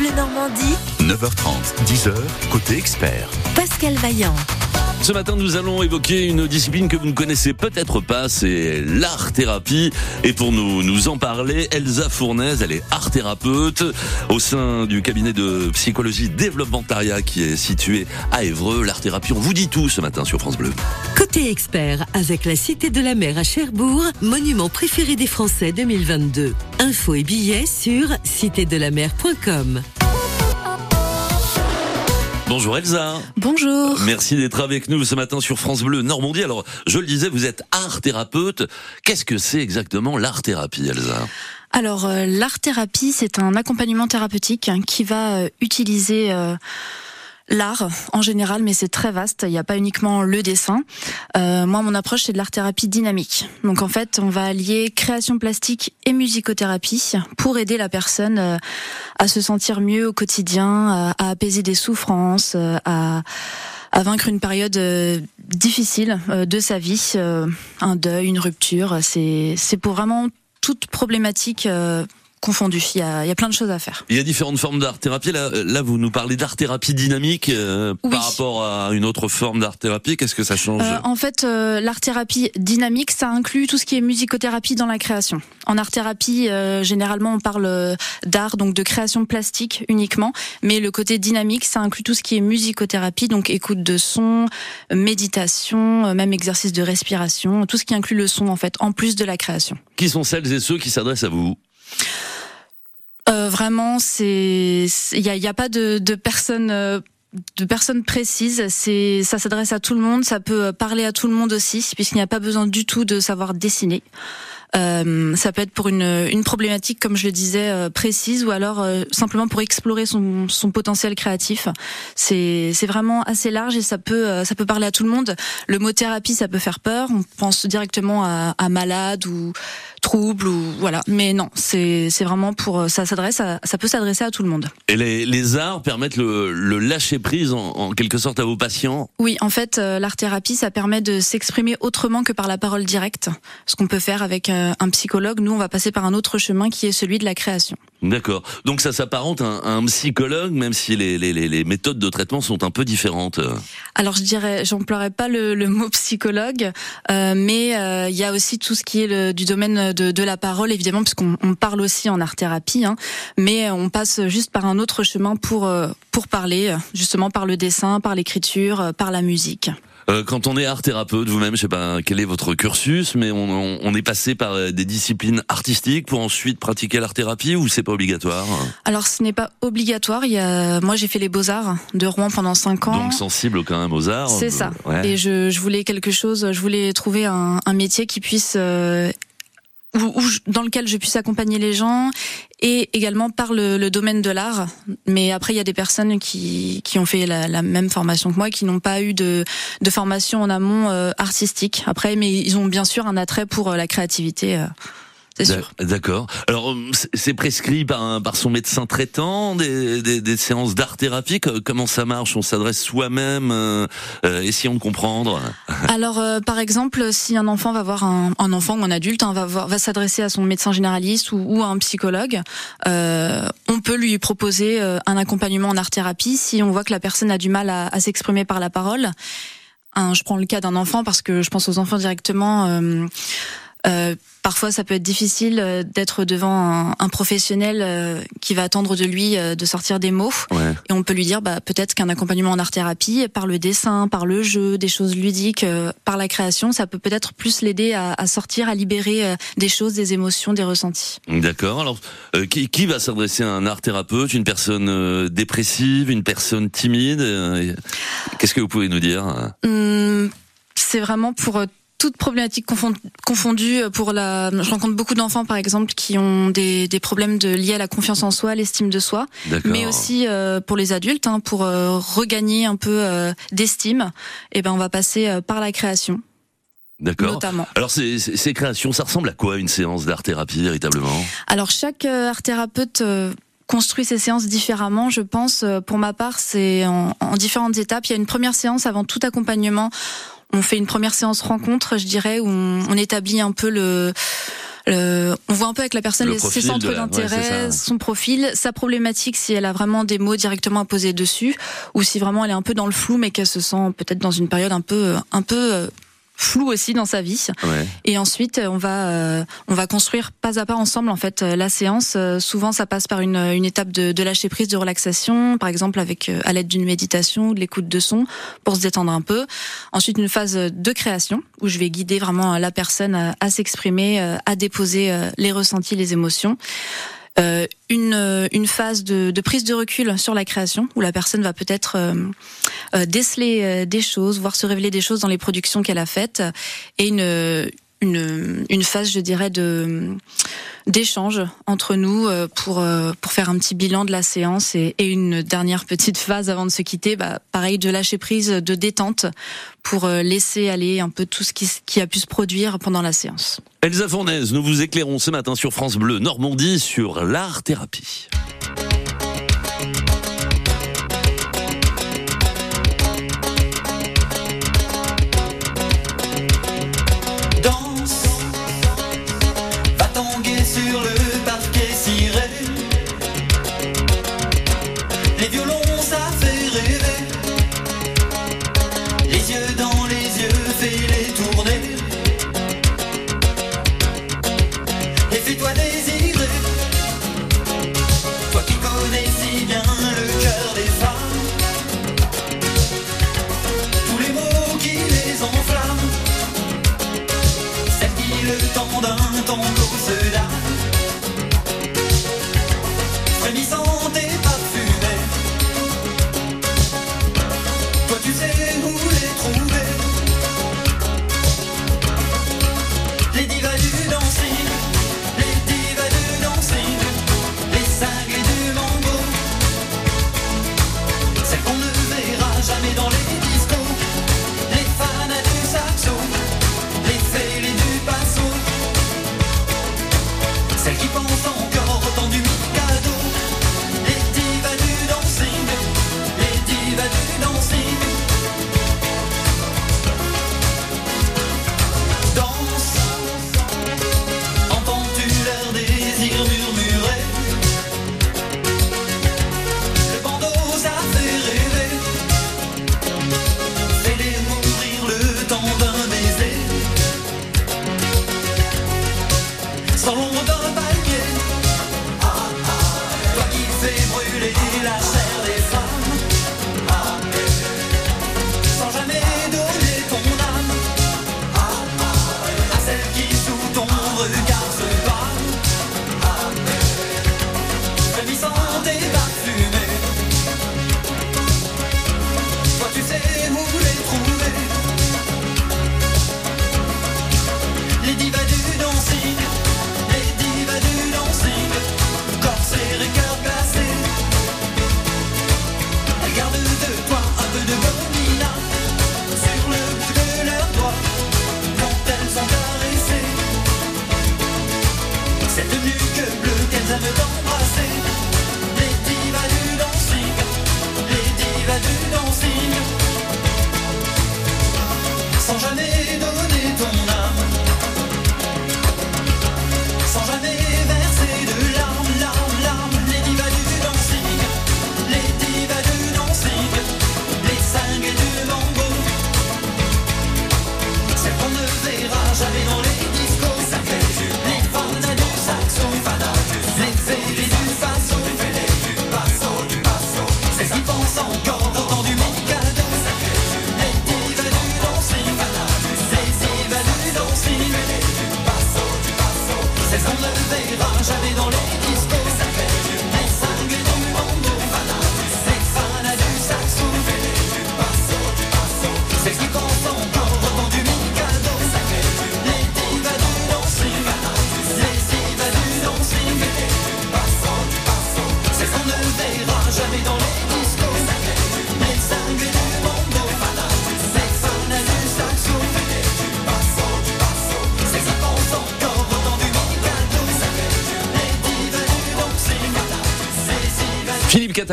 Bleu Normandie. 9h30, 10h, côté expert. Pascal Vaillant. Ce matin, nous allons évoquer une discipline que vous ne connaissez peut-être pas, c'est l'art-thérapie. Et pour nous, nous en parler, Elsa Fournaise, elle est art-thérapeute au sein du cabinet de psychologie développementariat qui est situé à Évreux. L'art-thérapie, on vous dit tout ce matin sur France Bleu. Côté expert, avec la Cité de la Mer à Cherbourg, monument préféré des Français 2022. Infos et billets sur citédelamer.com. Bonjour Elsa. Bonjour. Merci d'être avec nous ce matin sur France Bleu Normandie. Alors, je le disais, vous êtes art thérapeute. Qu'est-ce que c'est exactement l'art thérapie, Elsa? Alors, euh, l'art thérapie, c'est un accompagnement thérapeutique qui va euh, utiliser euh, l'art en général, mais c'est très vaste. Il n'y a pas uniquement le dessin. Euh, moi, mon approche, c'est de l'art thérapie dynamique. Donc, en fait, on va allier création plastique et musicothérapie pour aider la personne euh, à se sentir mieux au quotidien, à, à apaiser des souffrances, euh, à vaincre une période euh, difficile euh, de sa vie, euh, un deuil, une rupture. C'est c'est pour vraiment toute problématique confondue. Il y a, il y a plein de choses à faire. Il y a différentes formes d'art thérapie. Là, là, vous nous parlez d'art thérapie dynamique euh, Oui. par rapport à une autre forme d'art thérapie. Qu'est-ce que ça change Euh, en fait, euh, l'art thérapie dynamique, ça inclut tout ce qui est musicothérapie dans la création. En art thérapie, euh, généralement, on parle d'art, donc de création plastique uniquement, mais le côté dynamique, ça inclut tout ce qui est musicothérapie, donc écoute de son, méditation, même exercice de respiration, tout ce qui inclut le son en fait, en plus de la création. Qui sont celles et ceux qui s'adressent à vous? Euh, vraiment, c'est il y a, pas de, de personnes. euh, de personnes précises, c'est ça s'adresse à tout le monde, ça peut parler à tout le monde aussi, puisqu'il n'y a pas besoin du tout de savoir dessiner. Euh, ça peut être pour une, une problématique, comme je le disais, euh, précise, ou alors euh, simplement pour explorer son, son potentiel créatif. C'est c'est vraiment assez large et ça peut euh, ça peut parler à tout le monde. Le mot thérapie, ça peut faire peur. On pense directement à, à malade ou trouble ou voilà. Mais non, c'est c'est vraiment pour ça s'adresse à, ça peut s'adresser à tout le monde. Et les, les arts permettent le, le lâcher prise en, en quelque sorte à vos patients? Oui, en fait, euh, l'art thérapie, ça permet de s'exprimer autrement que par la parole directe. Ce qu'on peut faire avec euh, un psychologue, nous, on va passer par un autre chemin qui est celui de la création. D'accord. Donc ça s'apparente à un, à un psychologue, même si les, les, les, méthodes de traitement sont un peu différentes. Alors, je dirais, j'emploierais pas le, le mot psychologue, euh, mais euh, il y a aussi tout ce qui est le, du domaine de, de la parole, évidemment, puisqu'on on parle aussi en art thérapie, hein, mais on passe juste par un autre chemin pour euh, pour parler, justement par le dessin, par l'écriture, euh, par la musique. Euh, quand on est art thérapeute, vous-même, je sais pas quel est votre cursus, mais on, on, on est passé par euh, des disciplines artistiques pour ensuite pratiquer l'art thérapie ou c'est pas obligatoire? Alors, ce n'est pas obligatoire. Il y a, moi, j'ai fait les beaux arts de Rouen pendant cinq ans. Donc sensible quand même aux arts. C'est euh, ça. ouais. Et je, je voulais quelque chose, je voulais trouver un, un métier qui puisse euh, où, où je- dans lequel je puisse accompagner les gens et également par le, le domaine de l'art. Mais après, il y a des personnes qui, qui ont fait la, la même formation que moi, qui n'ont pas eu de, de formation en amont euh, artistique. Après, mais ils ont bien sûr un attrait pour euh, la créativité. euh, c'est sûr. D'a- D'accord. Alors, euh, c'est- prescrit par, un- par son médecin traitant des, des, des séances d'art thérapie. Co- Comment ça marche? On s'adresse soi-même. Euh, euh, essayons de comprendre. Alors, euh, par exemple, si un enfant va voir un, un enfant ou un adulte, hein, va, va s'adresser à son médecin généraliste ou, ou à un psychologue, euh, on peut lui proposer un accompagnement en art thérapie si on voit que la personne a du mal à, à s'exprimer par la parole. Un- je prends le cas d'un enfant parce que je pense aux enfants directement. Euh, parfois, ça peut être difficile euh, d'être devant un, un professionnel euh, qui va attendre de lui euh, de sortir des mots. Ouais. Et on peut lui dire bah, peut-être qu'un accompagnement en art-thérapie, par le dessin, par le jeu, des choses ludiques, par la création, ça peut peut-être plus l'aider à, à sortir, à libérer des choses, des émotions, des ressentis. D'accord. Alors, qui, qui va s'adresser à un art thérapeute Une personne dépressive, une personne timide Qu'est-ce que vous pouvez nous dire? Hum, c'est vraiment pour toute problématique confon- confondue. euh, Pour la, je rencontre beaucoup d'enfants, par exemple, qui ont des, des problèmes de, liés à la confiance en soi, l'estime de soi. Mais aussi euh, pour les adultes, hein, pour euh, regagner un peu euh, d'estime. Et ben, on va passer euh, par la création, D'accord. notamment. Alors, ces, ces, ces créations, ça ressemble à quoi une séance d'art thérapie véritablement? Alors chaque euh, art thérapeute euh, construit ses séances différemment. Je pense, pour ma part, c'est en, en différentes étapes. Il y a une première séance avant tout accompagnement. On fait une première séance rencontre, je dirais, où on, on établit un peu le on voit un peu avec la personne ses centres ouais, d'intérêt, son profil, sa problématique, si elle a vraiment des mots directement à poser dessus, ou si vraiment elle est un peu dans le flou, mais qu'elle se sent peut-être dans une période un peu, un peu euh, floue aussi dans sa vie. Ouais. Et ensuite, on va euh, on va construire pas à pas ensemble en fait euh, la séance. Euh, souvent, ça passe par une, une étape de, de lâcher prise, de relaxation, par exemple avec euh, à l'aide d'une méditation, ou de l'écoute de son pour se détendre un peu. Ensuite, une phase de création où je vais guider vraiment la personne à, à s'exprimer, euh, à déposer euh, les ressentis, les émotions. Euh, une, euh, une phase de, de prise de recul sur la création où la personne va peut-être euh, euh, déceler euh, des choses, voir se révéler des choses dans les productions qu'elle a faites et une une, phase, je dirais, de d'échange entre nous euh, pour euh, pour faire un petit bilan de la séance et, une dernière petite phase avant de se quitter, bah, pareil de lâcher prise, de détente pour euh, laisser aller un peu tout ce qui, qui a pu se produire pendant la séance. Elsa Fournaise, nous vous éclairons ce matin sur France Bleu Normandie sur l'art thérapie.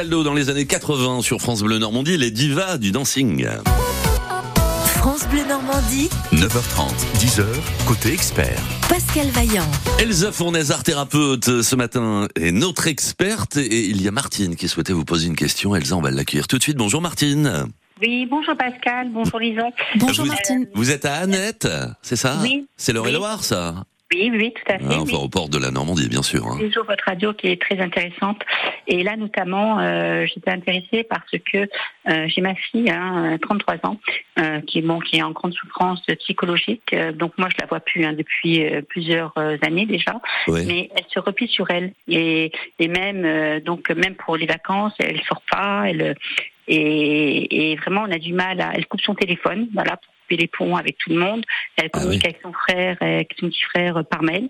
Dans les années 80 sur France Bleu Normandie, les divas du dancing. France Bleu Normandie, 9h30, 10h, côté expert. Pascal Vaillant. Elsa Fournaise, art thérapeute, ce matin est notre experte et il y a Martine qui souhaitait vous poser une question. Elsa, on va l'accueillir tout de suite. Bonjour Martine. Oui, bonjour Pascal, bonjour Lison. Bonjour Vous- Martine. Vous êtes à Annette, c'est ça Oui. C'est Oui. l'Eure-et-Loire, ça Oui, oui, tout à fait. Ah, oui. Au port de la Normandie, bien sûr. hein. Toujours votre radio qui est très intéressante. Et là, notamment, euh, j'étais intéressée parce que euh, j'ai ma fille, hein, euh, 33 ans, euh, qui est bon, qui est en grande souffrance psychologique. Euh, donc moi, je la vois plus hein, depuis euh, plusieurs euh, années déjà. Ouais. Mais elle se replie sur elle. Et, et même, euh, donc même pour les vacances, elle sort pas. Elle et, et vraiment, on a du mal. À, elle coupe son téléphone, voilà, pour couper les ponts avec tout le monde. Elle Ah communique avec son frère, avec son petit frère euh, par mail.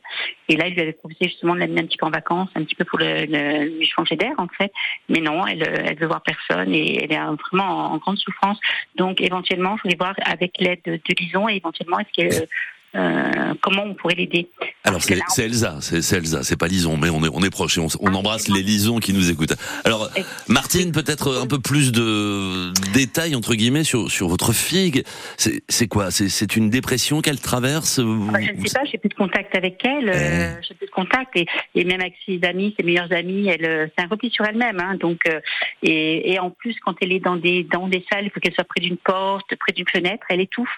Et là, il lui avait proposé justement de l'amener un petit peu en vacances, un petit peu pour le, le- lui changer d'air en fait. Mais non, elle, euh, elle veut voir personne et elle est euh, vraiment en, en grande souffrance. Donc éventuellement, je voulais voir avec l'aide de, de Lison et éventuellement est-ce que euh, comment on pourrait l'aider. Alors c'est Elsa, c'est Elsa, c'est pas Lison, mais on est on est proche et on, on Ah, embrasse les Lisons qui nous écoutent. Alors Martine, peut-être un peu plus de détails entre guillemets sur sur votre fille. C'est quoi? C'est une dépression qu'elle traverse Enfin, je ne sais pas, j'ai plus de contact avec elle, euh, j'ai plus de contact et, et même avec ses amis, ses meilleurs amis, elle, euh, c'est un repli sur elle-même. Hein, donc euh, et, et en plus, quand elle est dans des dans des salles, il faut qu'elle soit près d'une porte, près d'une fenêtre, elle étouffe.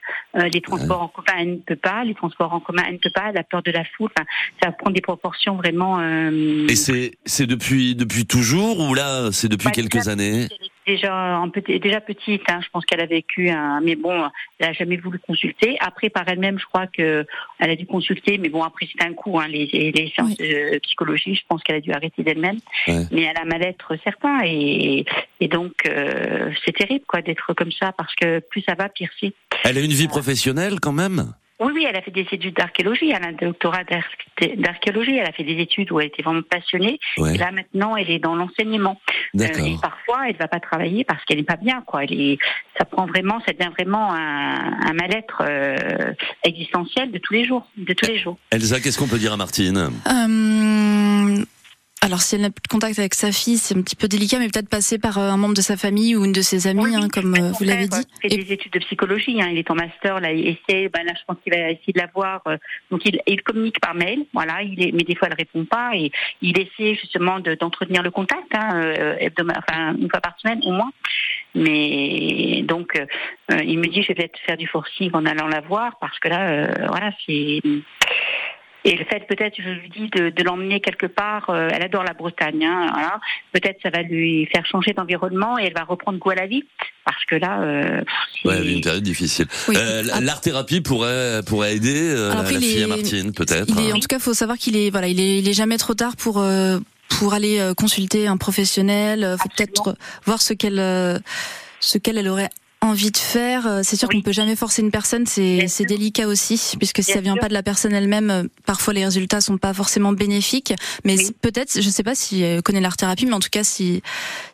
Les transports en commun, elle ne peut pas. Les transports en commun, elle ne peut pas. Elle a peur de la foule. Enfin, ça prend des proportions vraiment. Euh, Et c'est c'est depuis depuis toujours ou là c'est depuis Bah, quelques déjà, années déjà déjà petite, hein, je pense qu'elle a vécu un, mais bon, elle a jamais voulu consulter. Après, par elle-même, je crois que elle a dû consulter, mais bon, après c'est un coup, hein, les, les séances de psychologie, je pense qu'elle a dû arrêter d'elle-même. Ouais. Mais elle a un mal-être certain et, et donc euh, c'est terrible quoi d'être comme ça parce que plus ça va, pire c'est. Elle a une vie professionnelle quand même? Oui, oui, elle a fait des études d'archéologie, elle a un doctorat d'ar- d'archéologie, elle a fait des études où elle était vraiment passionnée. Ouais. Et là maintenant, elle est dans l'enseignement. Euh, D'accord. et parfois, elle va pas travailler parce qu'elle n'est pas bien, quoi. Elle est, ça prend vraiment, ça devient vraiment un, un mal-être euh, existentiel de tous les jours, de tous les jours. Elsa, qu'est-ce qu'on peut dire à Martine? Euh, alors, si elle n'a plus de contact avec sa fille, c'est un petit peu délicat, mais peut-être passer par euh, un membre de sa famille ou une de ses amies, Oui, hein, comme euh, vous l'avez dit. euh, fait Et- des études de psychologie, hein, il est en master, là, il essaie, ben là, je pense qu'il va essayer de la voir. euh, donc, il, il communique par mail, voilà, il est, mais des fois, elle répond pas, et il essaie justement de- d'entretenir le contact, hein, euh, enfin, une fois par semaine au moins. Mais donc, il me dit, je vais peut-être faire du forcing en allant la voir, parce que là, euh, voilà, c'est. Et le fait peut-être, je lui dis, de, de l'emmener quelque part, euh, elle adore la Bretagne, hein, voilà. peut-être ça va lui faire changer d'environnement et elle va reprendre goût à la vie, parce que là, euh, c'est- Ouais, une période difficile. Oui. Euh, Ah. l'art thérapie pourrait pourrait aider euh, Alors après, la il fille est- à Martine peut-être. Il est, en tout cas, faut savoir qu'il est, voilà, il est, il est jamais trop tard pour euh, pour aller euh, consulter un professionnel. Euh, Faut peut-être voir ce qu'elle euh, ce qu'elle elle aurait envie de faire. Euh, C'est sûr Oui. qu'on peut jamais forcer une personne, c'est délicat aussi, puisque si Bien ça vient sûr. pas de la personne elle-même, euh, parfois les résultats sont pas forcément bénéfiques. Mais Oui. peut-être, je sais pas si elle connaît l'art thérapie, mais en tout cas, si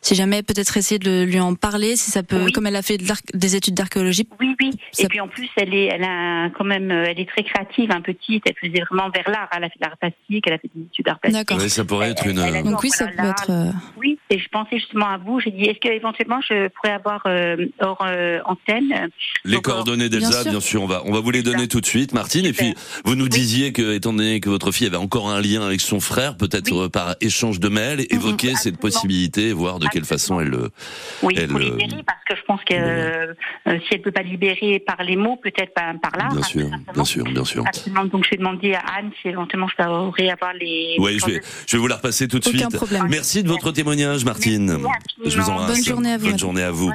si jamais peut-être essayer de lui en parler, si ça peut, Oui. comme elle a fait de des études d'archéologie. Oui, oui. Ça- Et puis en plus, elle est, elle a quand même, euh, elle est très créative, un petite. Elle faisait vraiment vers l'art. Elle a fait de l'art plastique, elle a fait des études d'art plastique. D'accord. Ouais, ça pourrait être une. Elle- elle- Donc oui, ça peut être. euh, Oui, et je pensais justement à vous. J'ai dit, est-ce qu'éventuellement je pourrais avoir euh, hors euh, antenne? Euh, Les Donc, euh, coordonnées bien d'Elsa, sûr. bien sûr, on va on va vous les donner Super. tout de suite, Martine. Et puis vous nous disiez que, étant donné que votre fille avait encore un lien avec son frère, peut-être Oui. euh, par échange de mails, évoquer cette possibilité, voir de quelle façon elle le. Oui, Elle, pour euh, libérer, parce que je pense que euh, euh, si elle peut pas libérer par les mots, peut-être par, par l'art. Bien hein, sûr, bien sûr, bien sûr. Absolument. Donc je vais demander à Anne si éventuellement je pourrais avoir les. Oui, je vais je vais vous la repasser tout de Aucun suite. problème. Merci de votre témoignage, Martine. Je vous embrasse. Bonne journée à vous. Bonne journée à vous.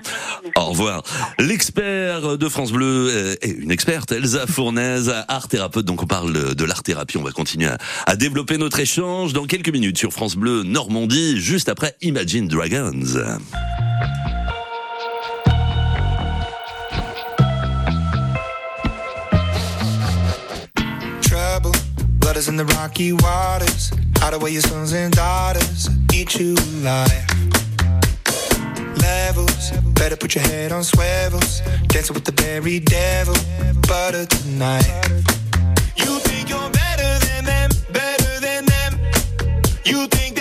Au revoir. L'expert de France Bleu euh, est une experte, Elsa Fournaise, art thérapeute. Donc on parle de l'art thérapie. On va continuer à, à développer notre échange dans quelques minutes sur France Bleu Normandie, juste après Imagine Dragons. trouble. Blood is in the rocky waters. Hide away your sons and daughters. Eat you alive. Levels. Better put your head on swivels. Dancing with the very devil. Butter tonight. You think you're better than them, better than them. You think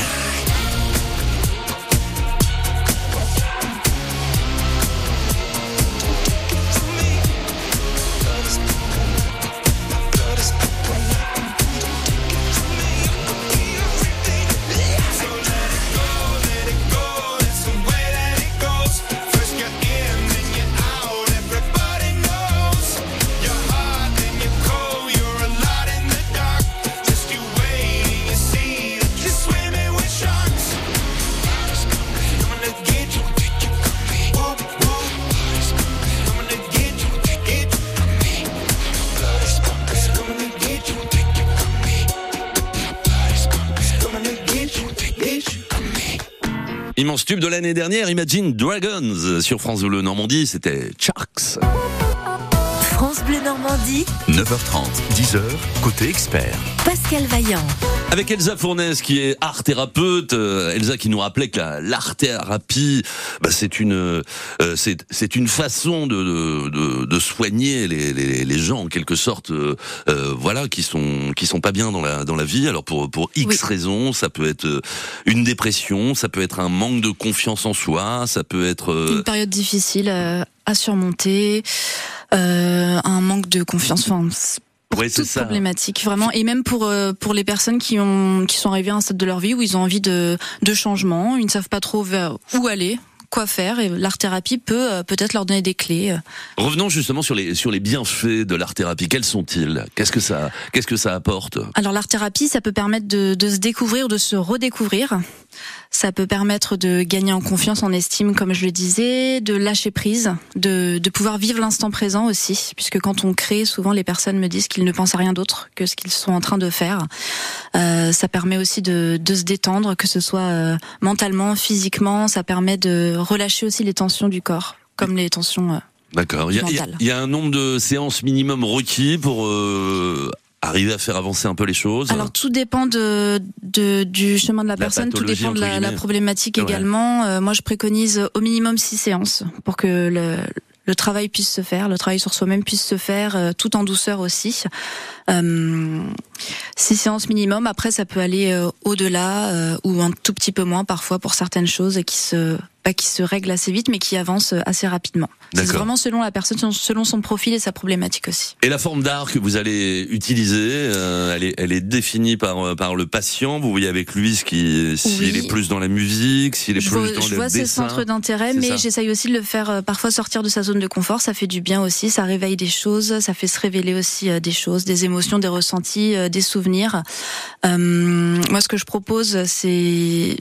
Immense tube de l'année dernière, Imagine Dragons sur France Bleu Normandie, c'était Sharks. Bleu Normandie, 9h30, 10h, côté expert. Pascal Vaillant. Avec Elsa Fournaise qui est art thérapeute, euh, Elsa qui nous rappelait que la- l'art thérapie, bah, c'est une euh, c'est c'est une façon de de, de, de soigner les, les, les gens en quelque sorte, euh, euh, voilà, qui sont qui sont pas bien dans la dans la vie. Alors pour pour X Oui. raisons, ça peut être une dépression, ça peut être un manque de confiance en soi, ça peut être euh, Une période difficile euh, à surmonter, un manque de confiance. Enfin, toute ça. problématique vraiment et même pour euh, pour les personnes qui ont qui sont arrivées à un stade de leur vie où ils ont envie de de changement, ils ne savent pas trop vers où aller, quoi faire et l'art thérapie peut euh, peut-être leur donner des clés. Revenons justement sur les sur les bienfaits de l'art thérapie. Quels sont-ils? Qu'est-ce que ça qu'est-ce que ça apporte? Alors l'art thérapie, ça peut permettre de, de se découvrir, de se redécouvrir. Ça peut permettre de gagner en confiance, en estime, comme je le disais, de lâcher prise, de, de pouvoir vivre l'instant présent aussi, puisque quand on crée, souvent les personnes me disent qu'ils ne pensent à rien d'autre que ce qu'ils sont en train de faire. Euh, ça permet aussi de, de se détendre, que ce soit euh, mentalement, physiquement. Ça permet de relâcher aussi les tensions du corps, comme les tensions. euh, D'accord. Y il y a un nombre de séances minimum requis pour euh, arriver à faire avancer un peu les choses. Alors tout dépend de, de du chemin de la, La personne, tout dépend de la, problématique Ouais. également. Euh, moi, je préconise au minimum six séances pour que le, le travail puisse se faire, le travail sur soi-même puisse se faire, euh, tout en douceur aussi. Euh, six séances minimum. Après, ça peut aller euh, au-delà ou un tout petit peu moins parfois pour certaines choses qui se pas qui se règlent assez vite, mais qui avancent assez rapidement. C'est vraiment selon la personne, selon- son profil et sa problématique aussi. Et la forme d'art que vous allez utiliser, euh, elle, est, elle est définie par, euh, par le patient. Vous voyez avec lui ce qui, s'il Oui. est plus dans la musique, s'il est Je plus vois, dans je le vois ses centres d'intérêt, mais j'essaye aussi de le faire euh, parfois sortir de sa zone de confort. Ça fait du bien aussi, ça réveille des choses, ça fait se révéler aussi des choses, des émotions, des ressentis, des souvenirs. Euh, moi, ce que je propose, c'est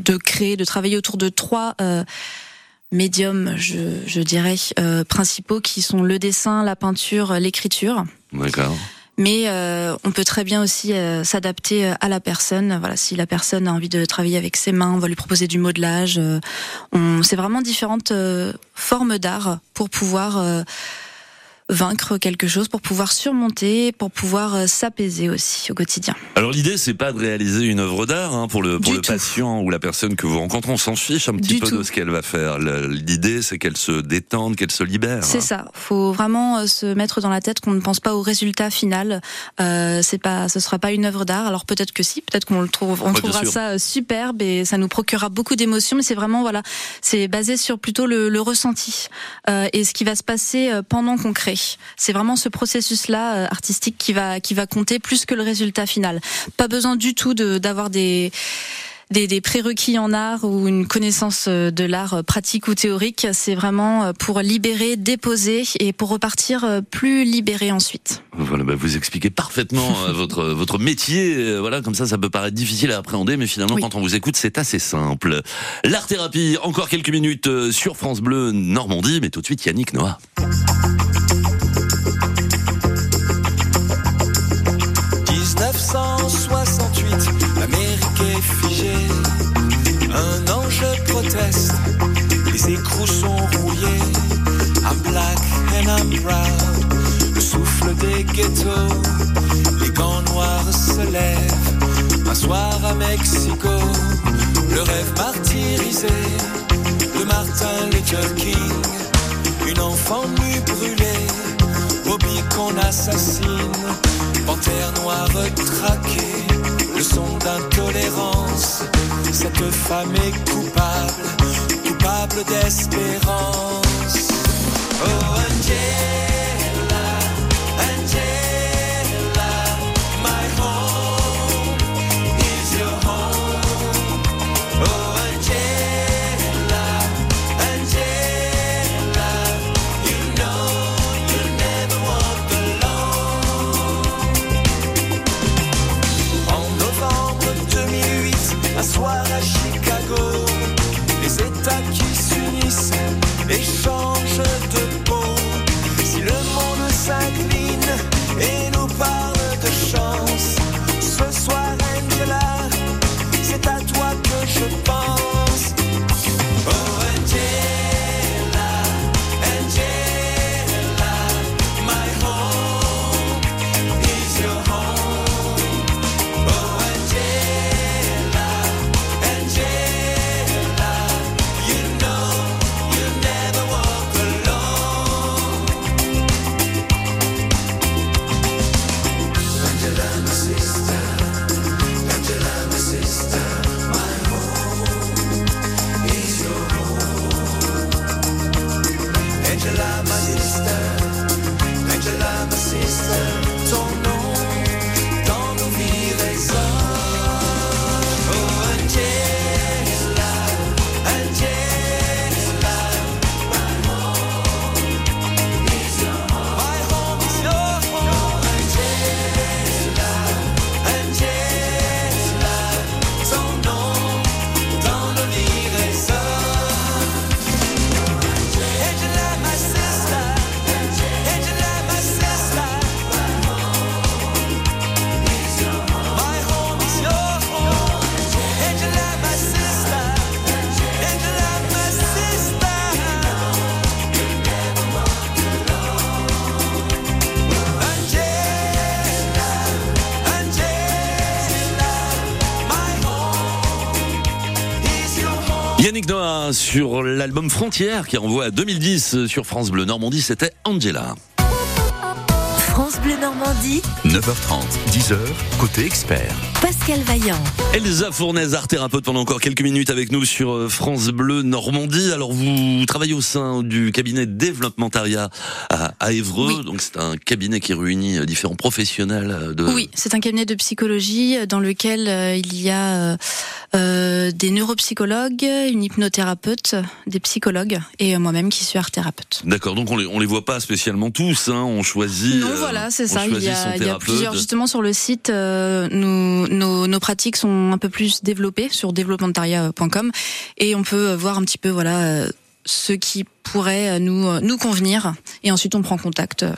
de créer, de travailler autour de trois euh, médiums, je, je dirais, euh, principaux, qui sont le dessin, la peinture, l'écriture. D'accord. Mais euh, on peut très bien aussi euh, s'adapter euh, à la personne. Voilà, si la personne a envie de travailler avec ses mains, on va lui proposer du modelage. Euh, on, c'est vraiment différentes euh, formes d'art pour pouvoir euh, vaincre quelque chose, pour pouvoir surmonter, pour pouvoir euh, s'apaiser aussi au quotidien. Alors l'idée c'est pas de réaliser une œuvre d'art hein, pour le pour Du le tout. patient ou la personne que vous rencontrez, on s'en fiche un petit Du peu de ce qu'elle va faire. L'idée c'est qu'elle se détende, qu'elle se libère. C'est ça. Faut vraiment euh, se mettre dans la tête qu'on ne pense pas au résultat final. Euh, c'est pas, ce sera pas une œuvre d'art. Alors peut-être que si, peut-être qu'on le trouve, on trouvera ça euh, superbe et ça nous procurera beaucoup d'émotions. Mais c'est vraiment voilà, c'est basé sur plutôt le, le ressenti euh, et ce qui va se passer pendant qu'on crée. C'est vraiment ce processus-là euh, artistique qui va qui va compter plus que le résultat final. Pas besoin du tout de d'avoir des des, des prérequis en art ou une connaissance euh, de l'art euh, pratique ou théorique. C'est vraiment pour libérer, déposer et pour repartir plus libéré ensuite. Voilà, bah, vous expliquez parfaitement votre votre métier. Voilà, comme ça, ça peut paraître difficile à appréhender, mais finalement, Oui. quand on vous écoute, c'est assez simple. L'art thérapie, encore quelques minutes sur France Bleu Normandie, mais tout de suite Yannick Noah. 1968, l'Amérique est figée. Un ange proteste, les écrous sont rouillés. I'm black and I'm proud. Le souffle des ghettos, les gants noirs se lèvent. Un soir à Mexico, le rêve martyrisé de Martin Luther King. Une enfant nue brûlée, assassine. Panthère noire traquée, leçon d'intolérance. Cette femme est coupable, coupable d'espérance. Oh Angela, Angela, sur l'album Frontières qui renvoie à 2010 sur France Bleu Normandie, c'était Angela. France Bleu Normandie, 9h30, 10h, côté expert. Pascal Vaillant. Elsa Fournaise, art thérapeute, pendant encore quelques minutes avec nous sur euh, France Bleu Normandie. Alors vous travaillez au sein du cabinet Développementariat à, à Évreux, Oui. donc c'est un cabinet qui réunit euh, différents professionnels euh, de... Oui, c'est un cabinet de psychologie dans lequel euh, il y a euh, des neuropsychologues, une hypnothérapeute, des psychologues et euh, moi-même qui suis art thérapeute. D'accord, donc on les, on les voit pas spécialement tous, hein, on choisit... Non, voilà, c'est ça. Il y, a, il y a thérapeute. plusieurs. Justement, sur le site, euh, nous, nos, nos pratiques sont un peu plus développées sur développementariat.com et on peut voir un petit peu, voilà, euh, ce qui pourrait nous euh, nous convenir. Et ensuite, on prend contact euh,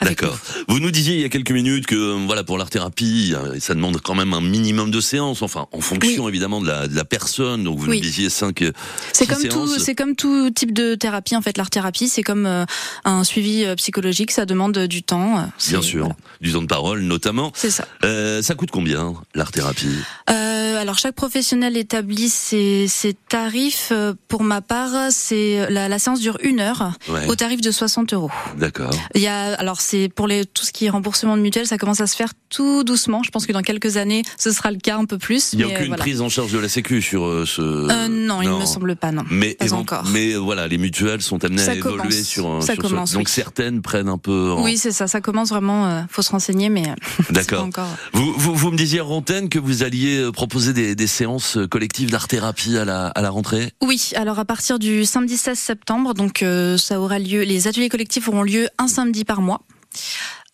D'accord. Vous nous disiez il y a quelques minutes que euh, voilà pour l'art thérapie, euh, ça demande quand même un minimum de séances, enfin en fonction évidemment de la, de la personne. Donc vous Oui. nous disiez 5 C'est comme tout, c'est comme tout type de thérapie en fait. L'art thérapie, c'est comme euh, un suivi euh, psychologique, ça demande euh, du temps. euh, Bien sûr, voilà. du temps de parole notamment. c'est ça. Euh, ça coûte combien l'art thérapie Euh, alors chaque professionnel établit ses, ses tarifs. Euh, Pour ma part, c'est la, la séance dure une heure Ouais. au tarif de 60 euros. D'accord. Il y a alors c'est pour les tout ce qui est remboursement de mutuelle, ça commence à se faire tout doucement. Je pense que dans quelques années, ce sera le cas un peu plus. Il n'y a euh, aucune voilà. prise en charge de la Sécu sur euh, ce. Euh, non, il me semble pas non. Mais, Pas encore. mais voilà, les mutuelles sont amenées Ça à évoluer sur, euh, Ça sur ce- commence, Donc oui. certaines prennent un peu. en- Oui, c'est ça. Ça commence vraiment. Faut se renseigner, mais D'accord. encore. Vous, vous, vous me disiez, Rantaine, que vous alliez proposer des, des séances collectives d'art thérapie à la, à la rentrée Oui, alors à partir du samedi 16 septembre, donc euh, ça aura lieu. Les ateliers collectifs auront lieu un samedi par mois.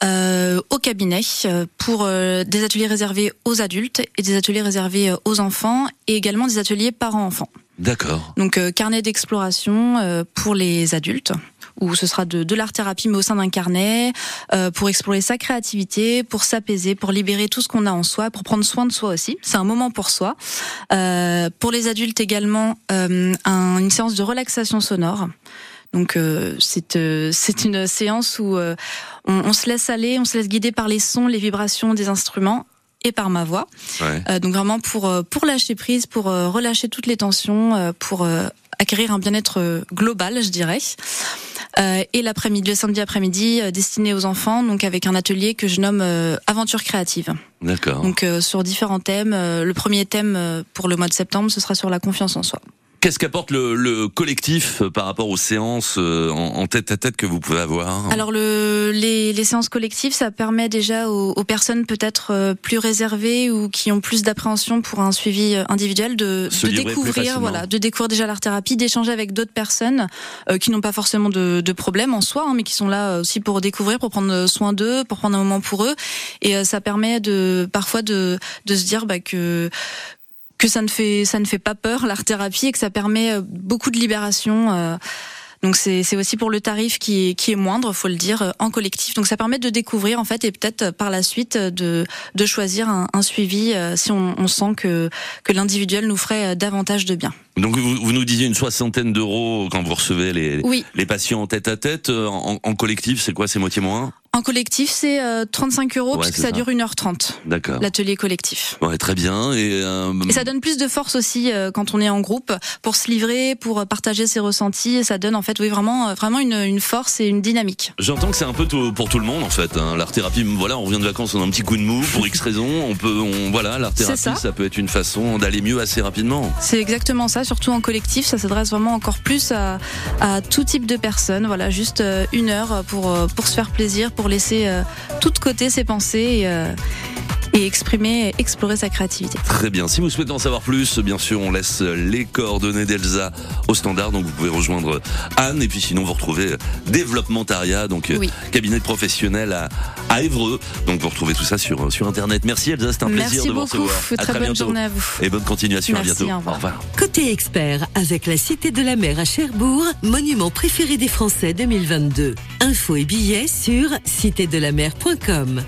euh, au cabinet euh, pour euh, des ateliers réservés aux adultes et des ateliers réservés aux enfants et également des ateliers parents-enfants. D'accord. Donc euh, carnet d'exploration pour les adultes où ce sera de, de l'art thérapie mais au sein d'un carnet euh, pour explorer sa créativité, pour s'apaiser, pour libérer tout ce qu'on a en soi, pour prendre soin de soi aussi. C'est un moment pour soi. Euh, pour les adultes également, euh, un- une séance de relaxation sonore. Donc euh, c'est euh, c'est une séance où euh, on, on se laisse aller, on se laisse guider par les sons, les vibrations des instruments et par ma voix. Ouais. Euh, donc vraiment pour euh, pour lâcher prise, pour euh, relâcher toutes les tensions, pour euh, acquérir un bien-être euh, global, je dirais. Euh, et l'après-midi, le samedi après-midi, euh, destiné aux enfants, donc avec un atelier que je nomme euh, aventure créative. D'accord. Donc euh, sur différents thèmes. Euh, le premier thème euh, pour le mois de septembre, ce sera sur la confiance en soi. Qu'est-ce qu'apporte le, le collectif euh, par rapport aux séances euh, en, en tête à tête que vous pouvez avoir Alors le, les, les séances collectives, ça permet déjà aux, aux personnes peut-être euh, plus réservées ou qui ont plus d'appréhension pour un suivi individuel de, de découvrir, voilà, de découvrir déjà l'art thérapie, d'échanger avec d'autres personnes euh, qui n'ont pas forcément de, de problème en soi, hein, mais qui sont là aussi pour découvrir, pour prendre soin d'eux, pour prendre un moment pour eux, et euh, ça permet de parfois de, de se dire bah, que que ça ne fait ça ne fait pas peur l'art thérapie et que ça permet euh, beaucoup de libération. euh, donc c'est aussi pour le tarif qui est qui est moindre, faut le dire, euh, en collectif. Donc ça permet de découvrir en fait et peut-être par la suite de de choisir un, un suivi si on, on sent que que l'individuel nous ferait davantage de bien. Donc vous, vous nous disiez une soixantaine d'euros quand vous recevez les, Oui, les patients en tête à tête. euh, En, en collectif, c'est quoi C'est moitié moins en collectif c'est euh, 35 euros Ouais, puisque ça, ça. dure 1h30 D'accord. l'atelier collectif. Ouais, très bien. Et, euh, Et ça donne plus de force aussi euh, quand on est en groupe pour se livrer, pour euh, partager ses ressentis. Et ça donne en fait oui vraiment euh, vraiment une, une force et une dynamique. J'entends que c'est un peu tout- pour tout le monde en fait. hein. L'art thérapie, voilà, on revient de vacances, on a un petit coup de mou pour X raisons. On peut, on, voilà, l'art thérapie, ça. ça. peut être une façon d'aller mieux assez rapidement. C'est exactement ça, surtout en collectif, ça s'adresse vraiment encore plus à, tout type de personnes. Voilà, juste euh, une heure pour, euh, pour se faire plaisir, pour laisser euh, tout de côté ses pensées et exprimer, explorer sa créativité. Très bien. Si vous souhaitez en savoir plus, bien sûr, on laisse les coordonnées d'Elsa au standard. Donc vous pouvez rejoindre Anne. Et puis sinon, vous retrouvez Développementariat, donc euh, Oui. cabinet professionnel à, à Évreux. Donc vous retrouvez tout ça sur, sur Internet. Merci Elsa, c'était un plaisir Merci de vous beaucoup, recevoir. À très, bonne bientôt. journée à vous. Et bonne continuation. Merci, à bientôt. au revoir. Au revoir. Côté expert, avec la Cité de la Mer à Cherbourg, monument préféré des Français 2022. Infos et billets sur citédelamer.com.